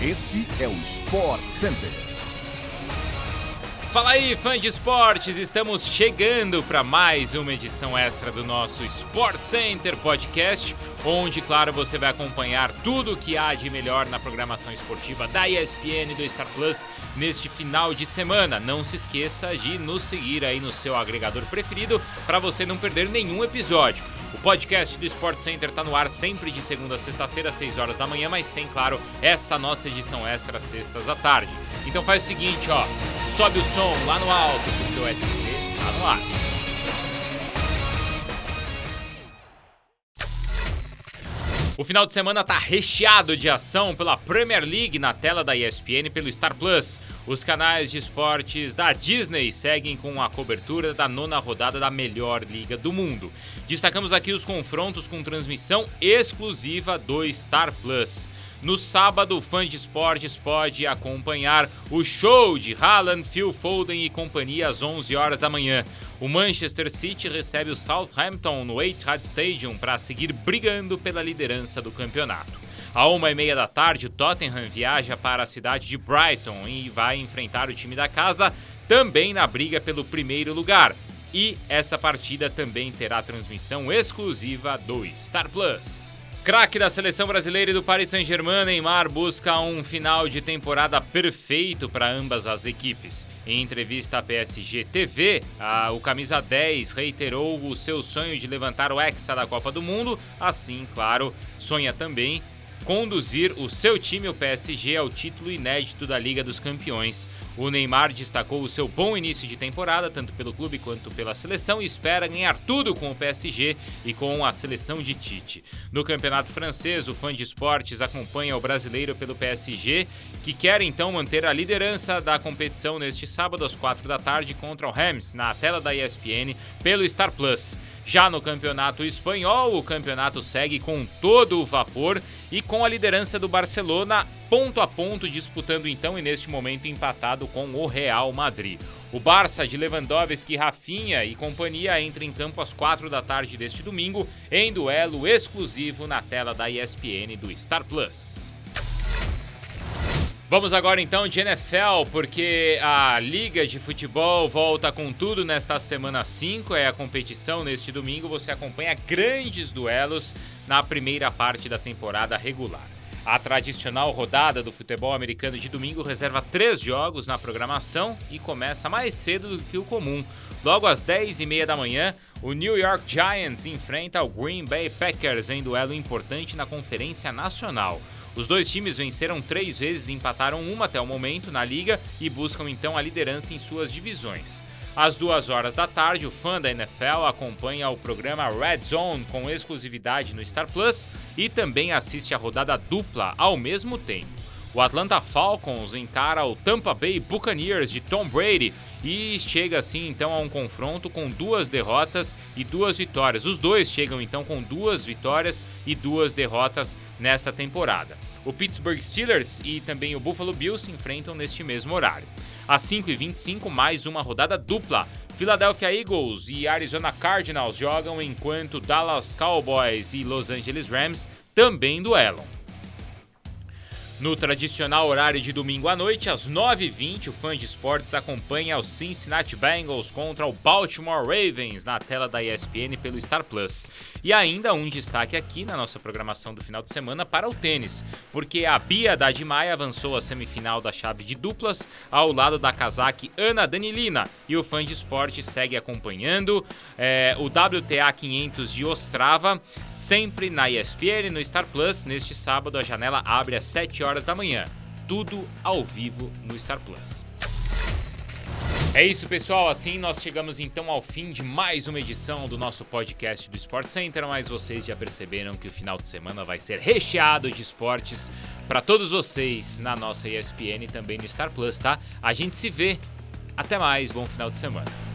Este é o Sport Center. Fala aí, fã de esportes! Estamos chegando para mais uma edição extra do nosso Sport Center Podcast, onde, claro, você vai acompanhar tudo o que há de melhor na programação esportiva da ESPN e do Star Plus neste final de semana. Não se esqueça de nos seguir aí no seu agregador preferido para você não perder nenhum episódio. O podcast do Sport Center está no ar sempre de segunda a sexta-feira, às 6 horas da manhã, mas tem, claro, essa nossa edição extra sextas à tarde. Então faz o seguinte, ó, sobe o som lá no alto, porque o SC tá no ar. O final de semana tá recheado de ação pela Premier League na tela da ESPN pelo Star Plus. Os canais de esportes da Disney seguem com a cobertura da nona rodada da melhor liga do mundo. Destacamos aqui os confrontos com transmissão exclusiva do Star Plus. No sábado, o fã de esportes pode acompanhar o show de Haaland, Phil Foden e companhia às 11 horas da manhã. O Manchester City recebe o Southampton no Etihad Stadium para seguir brigando pela liderança do campeonato. À uma e meia da tarde, o Tottenham viaja para a cidade de Brighton e vai enfrentar o time da casa, também na briga pelo primeiro lugar. E essa partida também terá transmissão exclusiva do Star Plus. Craque da seleção brasileira e do Paris Saint-Germain, Neymar busca um final de temporada perfeito para ambas as equipes. Em entrevista à PSG TV, a, o camisa 10 reiterou o seu sonho de levantar o Hexa da Copa do Mundo, assim, claro, sonha também conduzir o seu time, o PSG, ao título inédito da Liga dos Campeões. O Neymar destacou o seu bom início de temporada, tanto pelo clube quanto pela seleção, e espera ganhar tudo com o PSG e com a seleção de Tite. No campeonato francês, o fã de esportes acompanha o brasileiro pelo PSG, que quer então manter a liderança da competição neste sábado às 4 da tarde contra o Reims, na tela da ESPN, pelo Star Plus. Já no campeonato espanhol, o campeonato segue com todo o vapor e com a liderança do Barcelona ponto a ponto, disputando então e neste momento empatado com o Real Madrid. O Barça de Lewandowski, Rafinha e companhia entra em campo às 4 da tarde deste domingo em duelo exclusivo na tela da ESPN do Star Plus. Vamos agora então de NFL, porque a Liga de Futebol volta com tudo nesta semana 5. É a competição neste domingo. Você acompanha grandes duelos na primeira parte da temporada regular. A tradicional rodada do futebol americano de domingo reserva três jogos na programação e começa mais cedo do que o comum. Logo às 10h30 da manhã, o New York Giants enfrenta o Green Bay Packers em duelo importante na Conferência Nacional. Os dois times venceram três vezes e empataram uma até o momento na liga e buscam então a liderança em suas divisões. Às duas horas da tarde, o fã da NFL acompanha o programa Red Zone com exclusividade no Star Plus e também assiste a rodada dupla ao mesmo tempo. O Atlanta Falcons encara o Tampa Bay Buccaneers de Tom Brady e chega assim então a um confronto com duas derrotas e duas vitórias. Os dois chegam então com duas vitórias e duas derrotas nessa temporada. O Pittsburgh Steelers e também o Buffalo Bills se enfrentam neste mesmo horário. Às 5h25, mais uma rodada dupla. Philadelphia Eagles e Arizona Cardinals jogam enquanto Dallas Cowboys e Los Angeles Rams também duelam. No tradicional horário de domingo à noite, às 9h20, o fã de esportes acompanha os Cincinnati Bengals contra o Baltimore Ravens na tela da ESPN pelo Star Plus. E ainda um destaque aqui na nossa programação do final de semana para o tênis, porque a Bia Dadimai avançou à semifinal da chave de duplas ao lado da casaque Ana Danilina e o fã de esportes segue acompanhando é, o WTA 500 de Ostrava, sempre na ESPN no Star Plus. Neste sábado a janela abre às 7 horas horas da manhã. Tudo ao vivo no Star Plus. É isso, pessoal. Assim nós chegamos então ao fim de mais uma edição do nosso podcast do Sport Center. Mas vocês já perceberam que o final de semana vai ser recheado de esportes para todos vocês na nossa ESPN e também no Star Plus, tá? A gente se vê. Até mais. Bom final de semana.